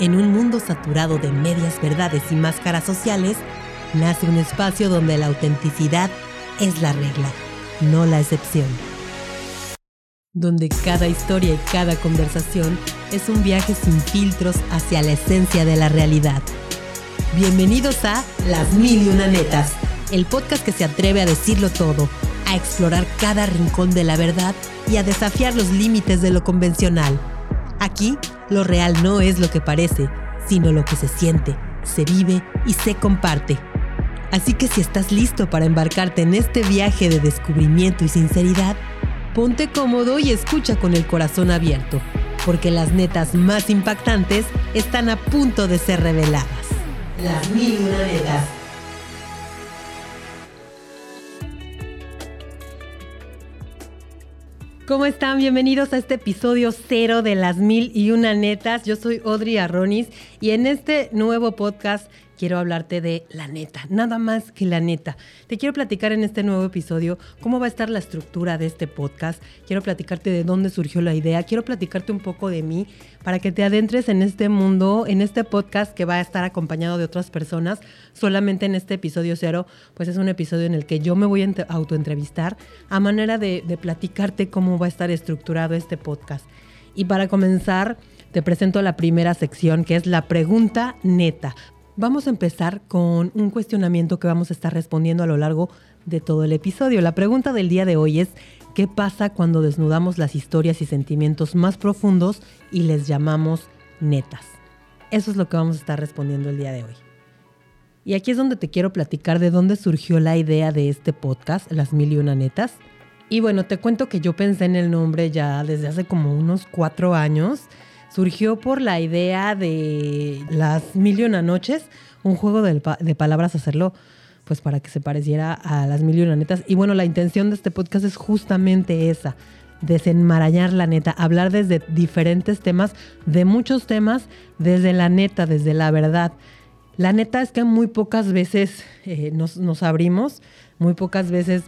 En un mundo saturado de medias verdades y máscaras sociales, nace un espacio donde la autenticidad es la regla, no la excepción. Donde cada historia y cada conversación es un viaje sin filtros hacia la esencia de la realidad. Bienvenidos a Las Mil y el podcast que se atreve a decirlo todo, a explorar cada rincón de la verdad y a desafiar los límites de lo convencional. Aquí, lo real no es lo que parece, sino lo que se siente, se vive y se comparte. Así que si estás listo para embarcarte en este viaje de descubrimiento y sinceridad, ponte cómodo y escucha con el corazón abierto, porque las netas más impactantes están a punto de ser reveladas. Las mil netas. ¿Cómo están? Bienvenidos a este episodio cero de las mil y una netas. Yo soy Audrey Arronis y en este nuevo podcast quiero hablarte de la neta, nada más que la neta. Te quiero platicar en este nuevo episodio cómo va a estar la estructura de este podcast. Quiero platicarte de dónde surgió la idea. Quiero platicarte un poco de mí para que te adentres en este mundo, en este podcast que va a estar acompañado de otras personas. Solamente en este episodio cero, pues es un episodio en el que yo me voy a autoentrevistar a manera de, de platicarte cómo va a estar estructurado este podcast. Y para comenzar, te presento la primera sección que es la pregunta neta. Vamos a empezar con un cuestionamiento que vamos a estar respondiendo a lo largo de todo el episodio. La pregunta del día de hoy es, ¿qué pasa cuando desnudamos las historias y sentimientos más profundos y les llamamos netas? Eso es lo que vamos a estar respondiendo el día de hoy. Y aquí es donde te quiero platicar de dónde surgió la idea de este podcast, Las Mil y Una Netas. Y bueno, te cuento que yo pensé en el nombre ya desde hace como unos cuatro años surgió por la idea de las Mil y Una Noches, un juego de, palabras hacerlo pues para que se pareciera a las Mil y Una Netas. Y bueno, la intención de este podcast es justamente esa, desenmarañar la neta, hablar desde diferentes temas, de muchos temas, desde la neta, desde la verdad. La neta es que muy pocas veces eh, nos, nos abrimos, muy pocas veces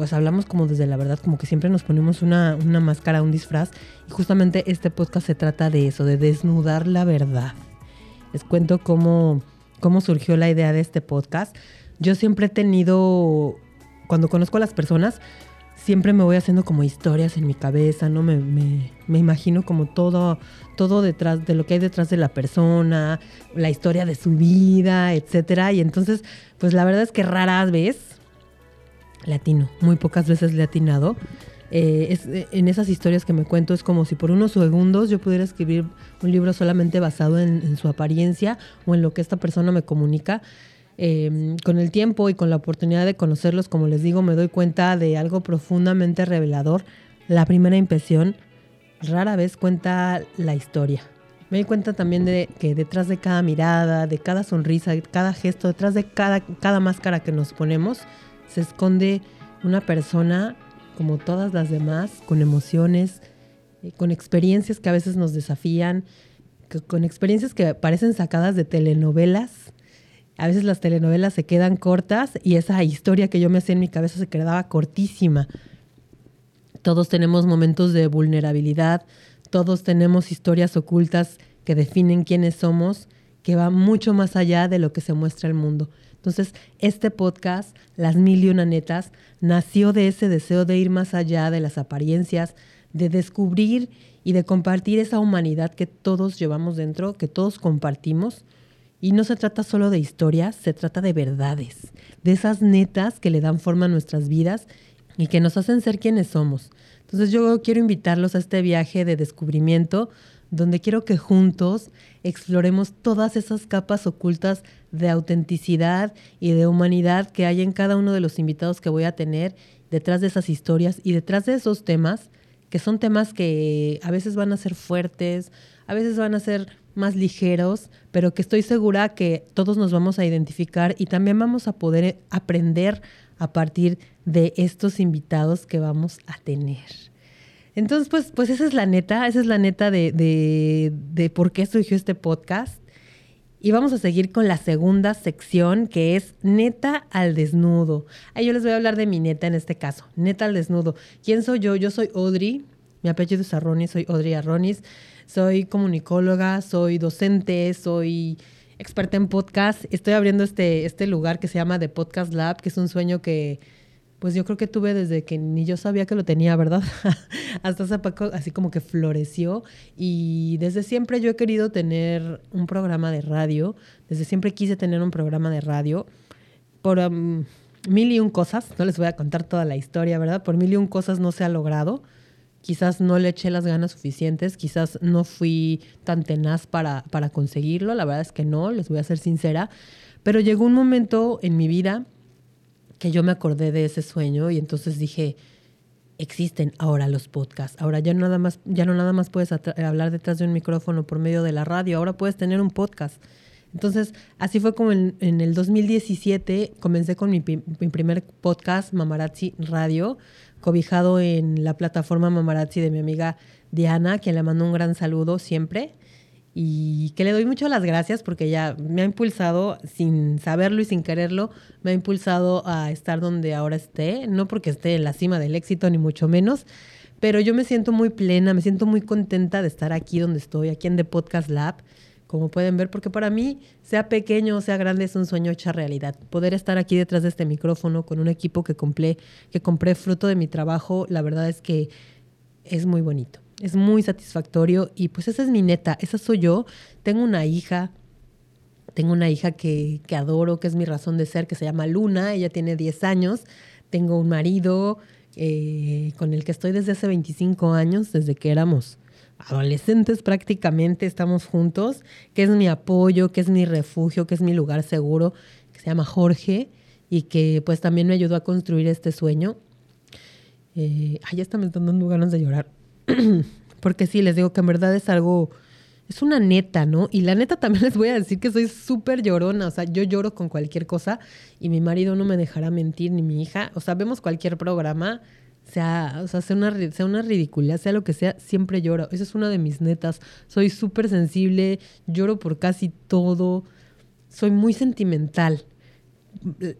pues hablamos como desde la verdad, como que siempre nos ponemos una, máscara, un disfraz. Y justamente este podcast se trata de eso, de desnudar la verdad. Les cuento cómo, cómo surgió la idea de este podcast. Yo siempre he tenido, cuando conozco a las personas, siempre me voy haciendo como historias en mi cabeza, ¿no? Me, me, imagino como todo, todo detrás de lo que hay detrás de la persona, la historia de su vida, etcétera. Y entonces, pues la verdad es que raras vez latino, muy pocas veces le he atinado. Eh, eh, en esas historias que me cuento es como si por unos segundos yo pudiera escribir un libro solamente basado en, su apariencia o en lo que esta persona me comunica. Em, con el tiempo y con la oportunidad de conocerlos, como les digo, me doy cuenta de algo profundamente revelador. La primera impresión rara vez cuenta la historia. Me doy cuenta también de que detrás de cada mirada, de cada sonrisa, de cada gesto, detrás de cada, cada máscara que nos ponemos, se esconde una persona como todas las demás, con emociones, eh, con experiencias que a veces nos desafían, con experiencias que parecen sacadas de telenovelas. A veces las telenovelas se quedan cortas y esa historia que yo me hacía en mi cabeza se quedaba cortísima. Todos tenemos momentos de vulnerabilidad, todos tenemos historias ocultas que definen quiénes somos, que va mucho más allá de lo que se muestra al mundo. Entonces, este podcast, Las Mil y Una Netas, nació de ese deseo de ir más allá de las apariencias, de descubrir y de compartir esa humanidad que todos llevamos dentro, que todos compartimos. Y no se trata solo de historias, se trata de verdades, de esas netas que le dan forma a nuestras vidas y que nos hacen ser quienes somos. Entonces yo quiero invitarlos a este viaje de descubrimiento donde quiero que juntos exploremos todas esas capas ocultas de autenticidad y de humanidad que hay en cada uno de los invitados que voy a tener detrás de esas historias y detrás de esos temas, que son temas que a veces van a ser fuertes, a veces van a ser más ligeros, pero que estoy segura que todos nos vamos a identificar y también vamos a poder aprender a partir de estos invitados que vamos a tener. Entonces, pues, pues esa es la neta, esa es la neta de, de, de por qué surgió este podcast. Y vamos a seguir con la segunda sección, que es neta al desnudo. Ahí yo les voy a hablar de mi neta en este caso, neta al desnudo. ¿Quién soy yo? Yo soy Audrey, Mi apellido es Arronis, soy Audrey Arronis. Soy comunicóloga, soy docente, soy experta en podcast. Estoy abriendo este, este lugar que se llama The Podcast Lab, que es un sueño que pues yo creo que tuve desde que ni yo sabía que lo tenía, ¿verdad? Hasta hace poco así como que floreció. Y desde siempre yo he querido tener un programa de radio, desde siempre quise tener un programa de radio. Por mil y un cosas, no les voy a contar toda la historia, ¿verdad? Por mil y un cosas no se ha logrado. Quizás no le eché las ganas suficientes, quizás no fui tan tenaz para, para conseguirlo, la verdad es que no, les voy a ser sincera, pero llegó un momento en mi vida que yo me acordé de ese sueño y entonces dije, existen ahora los podcasts. Ahora ya, nada más, ya no nada más puedes hablar detrás de un micrófono por medio de la radio, ahora puedes tener un podcast. Entonces, así fue como en, el 2017 comencé con mi, mi, primer podcast, Mamarazzi Radio, cobijado en la plataforma Mamarazzi de mi amiga Diana, quien le mando un gran saludo siempre. Y que le doy mucho las gracias porque ella me ha impulsado, sin saberlo y sin quererlo, me ha impulsado a estar donde ahora esté. No porque esté en la cima del éxito, ni mucho menos, pero yo me siento muy plena, me siento muy contenta de estar aquí donde estoy, aquí en The Podcast Lab como pueden ver, porque para mí, sea pequeño o sea grande, es un sueño hecha realidad. Poder estar aquí detrás de este micrófono con un equipo que compré, que compré fruto de mi trabajo, la verdad es que es muy bonito, es muy satisfactorio y pues esa es mi neta, esa soy yo. Tengo una hija, tengo una hija que, que adoro, que es mi razón de ser, que se llama Luna, ella tiene 10 años, tengo un marido eh, con el que estoy desde hace 25 años, desde que éramos adolescentes prácticamente estamos juntos, que es mi apoyo, que es mi refugio, que es mi lugar seguro, que se llama Jorge y que pues también me ayudó a construir este sueño. Eh, ay, ya está me están dando ganas de llorar. Porque sí, les digo que en verdad es algo, es una neta, ¿no? Y la neta también les voy a decir que soy súper llorona, o sea, yo lloro con cualquier cosa y mi marido no me dejará mentir, ni mi hija, o sea, vemos cualquier programa sea, o sea, sea una, sea una ridiculez, sea lo que sea, siempre lloro. Esa es una de mis netas. Soy súper sensible, lloro por casi todo. Soy muy sentimental.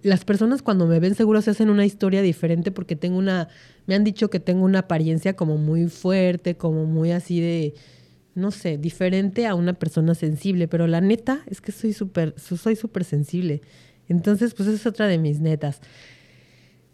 Las personas cuando me ven seguro se hacen una historia diferente porque tengo una, me han dicho que tengo una apariencia como muy fuerte, como muy así de, no sé, diferente a una persona sensible, pero la neta es que soy súper, soy sensible. Entonces, pues esa es otra de mis netas.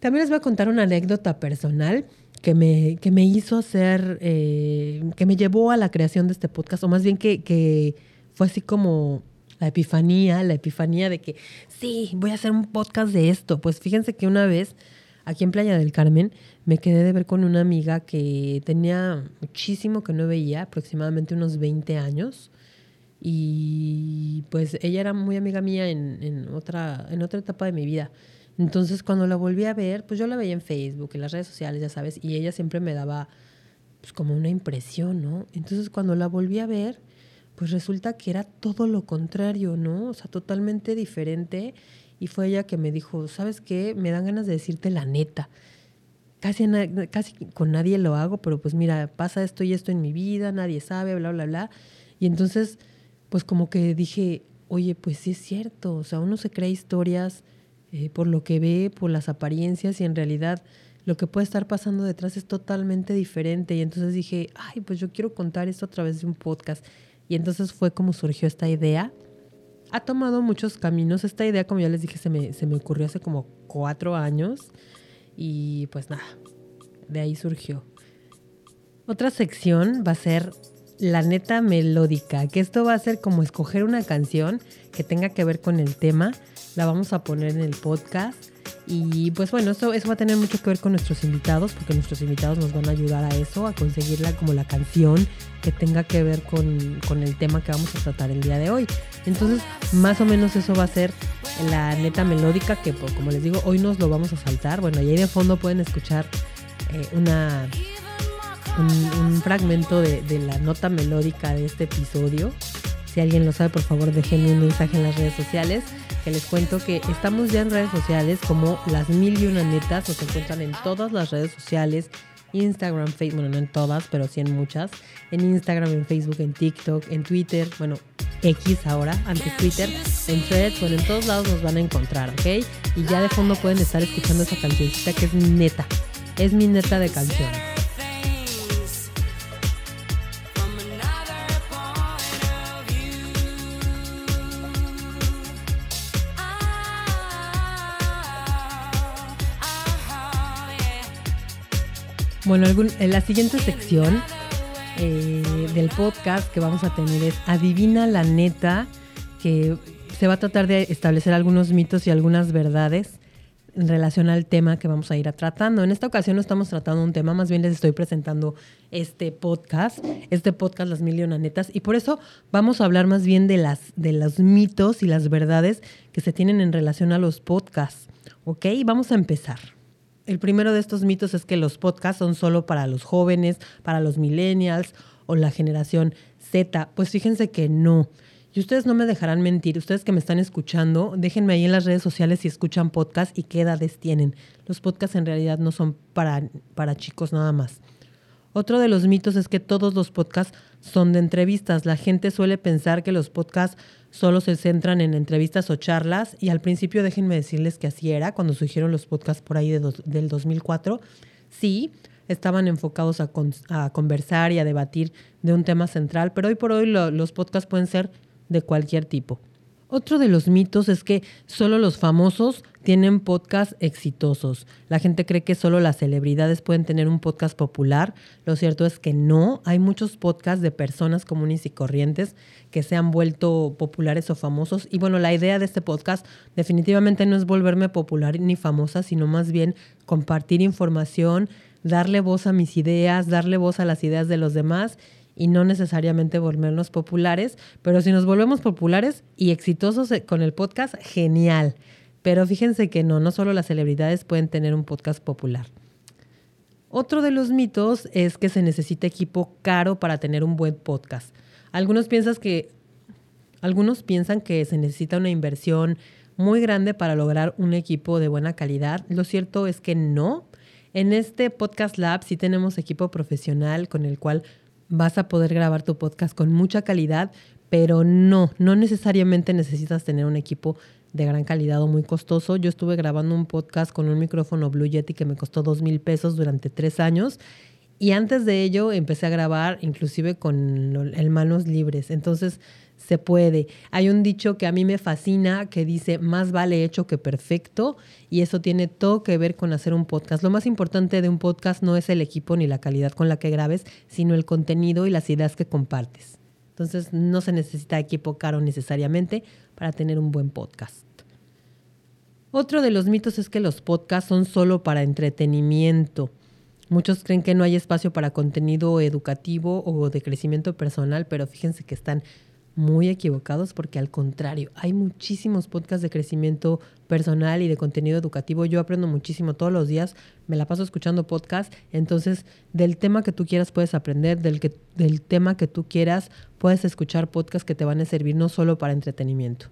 También les voy a contar una anécdota personal que me, que me hizo hacer, eh, que me llevó a la creación de este podcast, o más bien que, que fue así como la epifanía, la epifanía de que sí, voy a hacer un podcast de esto. Pues fíjense que una vez aquí en Playa del Carmen me quedé de ver con una amiga que tenía muchísimo que no veía, aproximadamente unos 20 años. Y pues ella era muy amiga mía en, en, otra, en otra etapa de mi vida. Entonces, cuando la volví a ver, pues yo la veía en Facebook, en las redes sociales, ya sabes, y ella siempre me daba pues como una impresión, ¿no? Entonces, cuando la volví a ver, pues resulta que era todo lo contrario, ¿no? O sea, totalmente diferente. Y fue ella que me dijo, ¿sabes qué? Me dan ganas de decirte la neta. Casi, casi con nadie lo hago, pero pues mira, pasa esto y esto en mi vida, nadie sabe, bla, bla, bla. Y entonces, pues como que dije, oye, pues sí es cierto, o sea, uno se crea historias eh, por lo que ve, por las apariencias y en realidad lo que puede estar pasando detrás es totalmente diferente. Y entonces dije, ay, pues yo quiero contar esto a través de un podcast. Y entonces fue como surgió esta idea. Ha tomado muchos caminos. Esta idea, como ya les dije, se me, se me ocurrió hace como cuatro años. Y pues nada, de ahí surgió. Otra sección va a ser la neta melódica, que esto va a ser como escoger una canción que tenga que ver con el tema la vamos a poner en el podcast. Y pues bueno, eso, eso va a tener mucho que ver con nuestros invitados, porque nuestros invitados nos van a ayudar a eso, a conseguirla como la canción que tenga que ver con, con el tema que vamos a tratar el día de hoy. Entonces, más o menos eso va a ser la neta melódica, que pues, como les digo, hoy nos lo vamos a saltar. Bueno, y ahí de fondo pueden escuchar eh, una, un, fragmento de, de la nota melódica de este episodio. Si alguien lo sabe, por favor, déjenme un mensaje en las redes sociales que les cuento que estamos ya en redes sociales como las mil y una netas, nos encuentran en todas las redes sociales, Instagram, Facebook, bueno, no en todas, pero sí en muchas, en Instagram, en Facebook, en TikTok, en Twitter, bueno, X ahora, antes Twitter, en Threads, bueno, en todos lados nos van a encontrar, ¿ok? Y ya de fondo pueden estar escuchando esa cancioncita que es mi neta, es mi neta de canción. Bueno, en la siguiente sección eh, del podcast que vamos a tener es Adivina la neta, que se va a tratar de establecer algunos mitos y algunas verdades en relación al tema que vamos a ir a tratando. En esta ocasión no estamos tratando un tema, más bien les estoy presentando este podcast, este podcast Las Mil Netas, y por eso vamos a hablar más bien de, las, de los mitos y las verdades que se tienen en relación a los podcasts. ¿Ok? Vamos a empezar. El primero de estos mitos es que los podcasts son solo para los jóvenes, para los millennials o la generación Z. Pues fíjense que no. Y ustedes no me dejarán mentir, ustedes que me están escuchando, déjenme ahí en las redes sociales si escuchan podcast y qué edades tienen. Los podcasts en realidad no son para, para chicos nada más. Otro de los mitos es que todos los podcasts son de entrevistas. La gente suele pensar que los podcasts solo se centran en entrevistas o charlas y al principio déjenme decirles que así era cuando surgieron los podcasts por ahí del 2004. Sí, estaban enfocados a, conversar y a debatir de un tema central, pero hoy por hoy los podcasts pueden ser de cualquier tipo. Otro de los mitos es que solo los famosos tienen podcasts exitosos. La gente cree que solo las celebridades pueden tener un podcast popular. Lo cierto es que no. Hay muchos podcasts de personas comunes y corrientes que se han vuelto populares o famosos. Y bueno, la idea de este podcast definitivamente no es volverme popular ni famosa, sino más bien compartir información, darle voz a mis ideas, darle voz a las ideas de los demás y no necesariamente volvernos populares, pero si nos volvemos populares y exitosos eh, con el podcast, genial. Pero fíjense que no, no solo las celebridades pueden tener un podcast popular. Otro de los mitos es que se necesita equipo caro para tener un buen podcast. Algunos piensan que, algunos piensan que se necesita una inversión muy grande para lograr un equipo de buena calidad. Lo cierto es que no. En este Podcast Lab sí tenemos equipo profesional con el cual vas a poder grabar tu podcast con mucha calidad, pero no, no necesariamente necesitas tener un equipo de gran calidad o muy costoso. Yo estuve grabando un podcast con un micrófono Blue Yeti que me costó dos mil pesos durante tres años. Y antes de ello empecé a grabar inclusive con el manos libres. Entonces, se puede. Hay un dicho que a mí me fascina que dice, más vale hecho que perfecto, y eso tiene todo que ver con hacer un podcast. Lo más importante de un podcast no es el equipo ni la calidad con la que grabes, sino el contenido y las ideas que compartes. Entonces, no se necesita equipo caro necesariamente para tener un buen podcast. Otro de los mitos es que los podcasts son solo para entretenimiento. Muchos creen que no hay espacio para contenido educativo o de crecimiento personal, pero fíjense que están muy equivocados porque al contrario, hay muchísimos podcasts de crecimiento personal y de contenido educativo. Yo aprendo muchísimo todos los días, me la paso escuchando podcasts, entonces del tema que tú quieras puedes aprender, del, que, del tema que tú quieras puedes escuchar podcasts que te van a servir no solo para entretenimiento.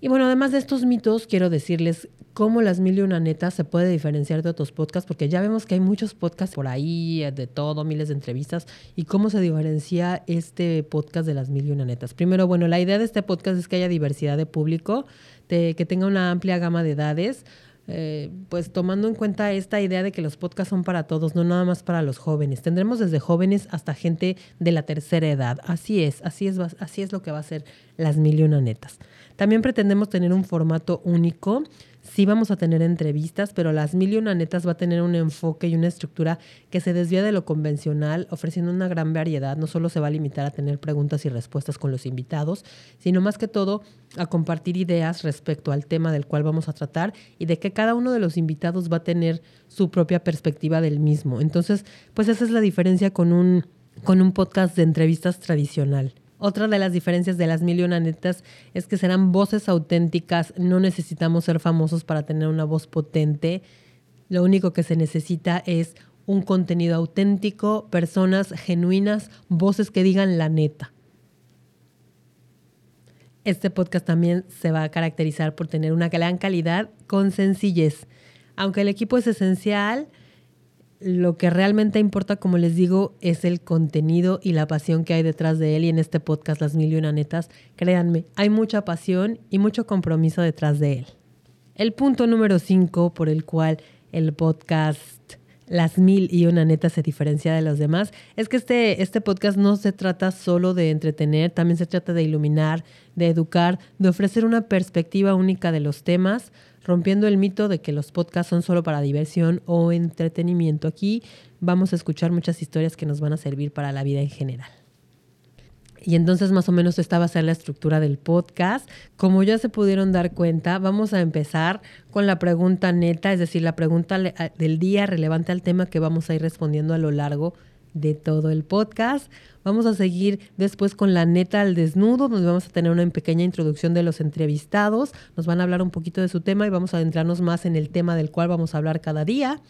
Y bueno, además de estos mitos, quiero decirles cómo las mil y una netas se puede diferenciar de otros podcasts, porque ya vemos que hay muchos podcasts por ahí, de todo, miles de entrevistas, y cómo se diferencia este podcast de las mil y una netas. Primero, bueno, la idea de este podcast es que haya diversidad de público, de, que tenga una amplia gama de edades. Eh, pues tomando en cuenta esta idea de que los podcasts son para todos, no nada más para los jóvenes. Tendremos desde jóvenes hasta gente de la tercera edad. Así es, así es, así es lo que va a ser las mil y una netas. También pretendemos tener un formato único. Sí vamos a tener entrevistas, pero las mil y una netas va a tener un enfoque y una estructura que se desvía de lo convencional, ofreciendo una gran variedad. No solo se va a limitar a tener preguntas y respuestas con los invitados, sino más que todo a compartir ideas respecto al tema del cual vamos a tratar y de que cada uno de los invitados va a tener su propia perspectiva del mismo. Entonces, pues esa es la diferencia con un, con un podcast de entrevistas tradicional. Otra de las diferencias de las millonanetas es que serán voces auténticas. No necesitamos ser famosos para tener una voz potente. Lo único que se necesita es un contenido auténtico, personas genuinas, voces que digan la neta. Este podcast también se va a caracterizar por tener una gran calidad con sencillez. Aunque el equipo es esencial, lo que realmente importa, como les digo, es el contenido y la pasión que hay detrás de él. Y en este podcast, Las Mil y Una Netas, créanme, hay mucha pasión y mucho compromiso detrás de él. El punto número cinco por el cual el podcast las mil y una neta se diferencia de los demás es que este, este podcast no se trata solo de entretener, también se trata de iluminar, de educar, de ofrecer una perspectiva única de los temas, rompiendo el mito de que los podcasts son solo para diversión o entretenimiento. Aquí vamos a escuchar muchas historias que nos van a servir para la vida en general. Y entonces más o menos esta va a ser la estructura del podcast. Como ya se pudieron dar cuenta, vamos a empezar con la pregunta neta, es decir, la pregunta del día relevante al tema que vamos a ir respondiendo a lo largo de todo el podcast. Vamos a seguir después con la neta al desnudo, donde vamos a tener una pequeña introducción de los entrevistados. Nos van a hablar un poquito de su tema y vamos a adentrarnos más en el tema del cual vamos a hablar cada día.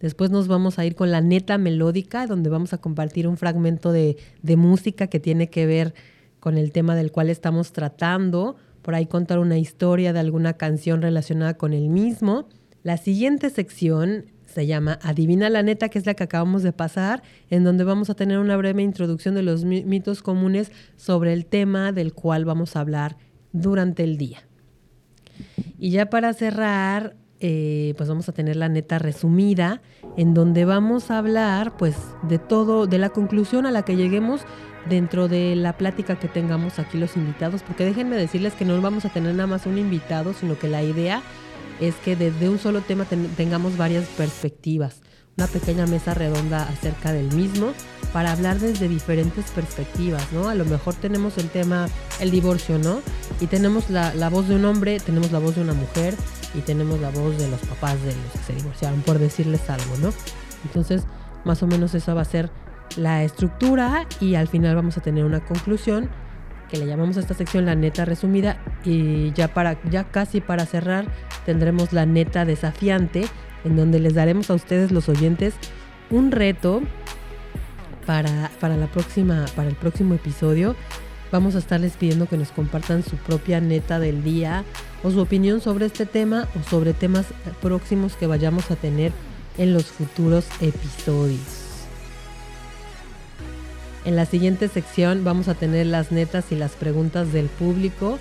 Después nos vamos a ir con la neta melódica, donde vamos a compartir un fragmento de, música que tiene que ver con el tema del cual estamos tratando. Por ahí contar una historia de alguna canción relacionada con el mismo. La siguiente sección se llama Adivina la neta, que es la que acabamos de pasar, en donde vamos a tener una breve introducción de los mitos comunes sobre el tema del cual vamos a hablar durante el día. Y ya para cerrar, eh, pues vamos a tener la neta resumida, en donde vamos a hablar pues de todo, de la conclusión a la que lleguemos dentro de la plática que tengamos aquí los invitados, porque déjenme decirles que no vamos a tener nada más un invitado, sino que la idea es que desde un solo tema tengamos varias perspectivas, una pequeña mesa redonda acerca del mismo para hablar desde diferentes perspectivas, ¿no? A lo mejor tenemos el tema, el divorcio, ¿no? Y tenemos la, la voz de un hombre, tenemos la voz de una mujer, y tenemos la voz de los papás de los que se divorciaron, por decirles algo, ¿no? Entonces, más o menos esa va a ser la estructura y al final vamos a tener una conclusión que le llamamos a esta sección la neta resumida y ya para ya casi para cerrar tendremos la neta desafiante en donde les daremos a ustedes los oyentes un reto para, para la próxima para el próximo episodio vamos a estarles pidiendo que nos compartan su propia neta del día o su opinión sobre este tema o sobre temas próximos que vayamos a tener en los futuros episodios. En la siguiente sección vamos a tener las netas y las preguntas del público.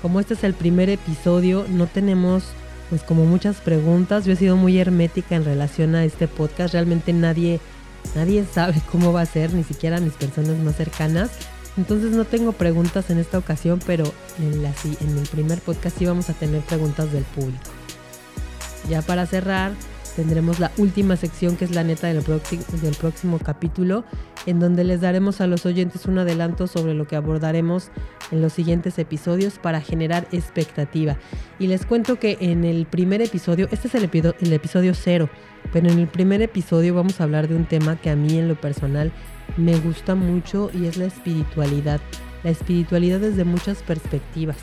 Como este es el primer episodio, no tenemos pues como muchas preguntas. Yo he sido muy hermética en relación a este podcast. Realmente nadie nadie sabe cómo va a ser, ni siquiera mis personas más cercanas. Entonces no tengo preguntas en esta ocasión, pero en, la, en el primer podcast sí vamos a tener preguntas del público. Ya para cerrar, tendremos la última sección que es la neta del, del próximo capítulo, en donde les daremos a los oyentes un adelanto sobre lo que abordaremos en los siguientes episodios para generar expectativa. Y les cuento que en el primer episodio, este es el, el episodio cero, pero en el primer episodio vamos a hablar de un tema que a mí en lo personal me gusta mucho y es la espiritualidad. La espiritualidad desde muchas perspectivas.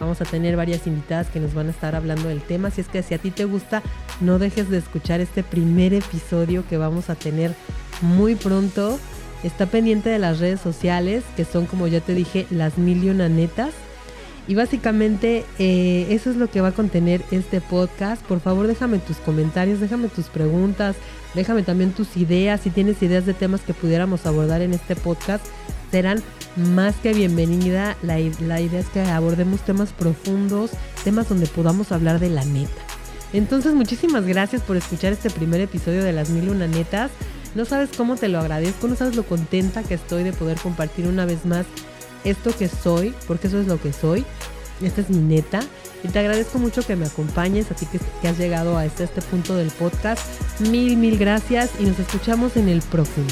Vamos a tener varias invitadas que nos van a estar hablando del tema. Si es que si a ti te gusta, no dejes de escuchar este primer episodio que vamos a tener muy pronto. Está pendiente de las redes sociales, que son como ya te dije, las milionanetas. Y básicamente eh, eso es lo que va a contener este podcast. Por favor, déjame tus comentarios, déjame tus preguntas, déjame también tus ideas. Si tienes ideas de temas que pudiéramos abordar en este podcast, serán más que bienvenida. La, la idea es que abordemos temas profundos, temas donde podamos hablar de la neta. Entonces, muchísimas gracias por escuchar este primer episodio de Las Mil Una Netas. No sabes cómo te lo agradezco, no sabes lo contenta que estoy de poder compartir una vez más esto que soy, porque eso es lo que soy. Esta es mi neta. Y te agradezco mucho que me acompañes, así que, que has llegado a este, este punto del podcast. Mil, mil gracias y nos escuchamos en el próximo.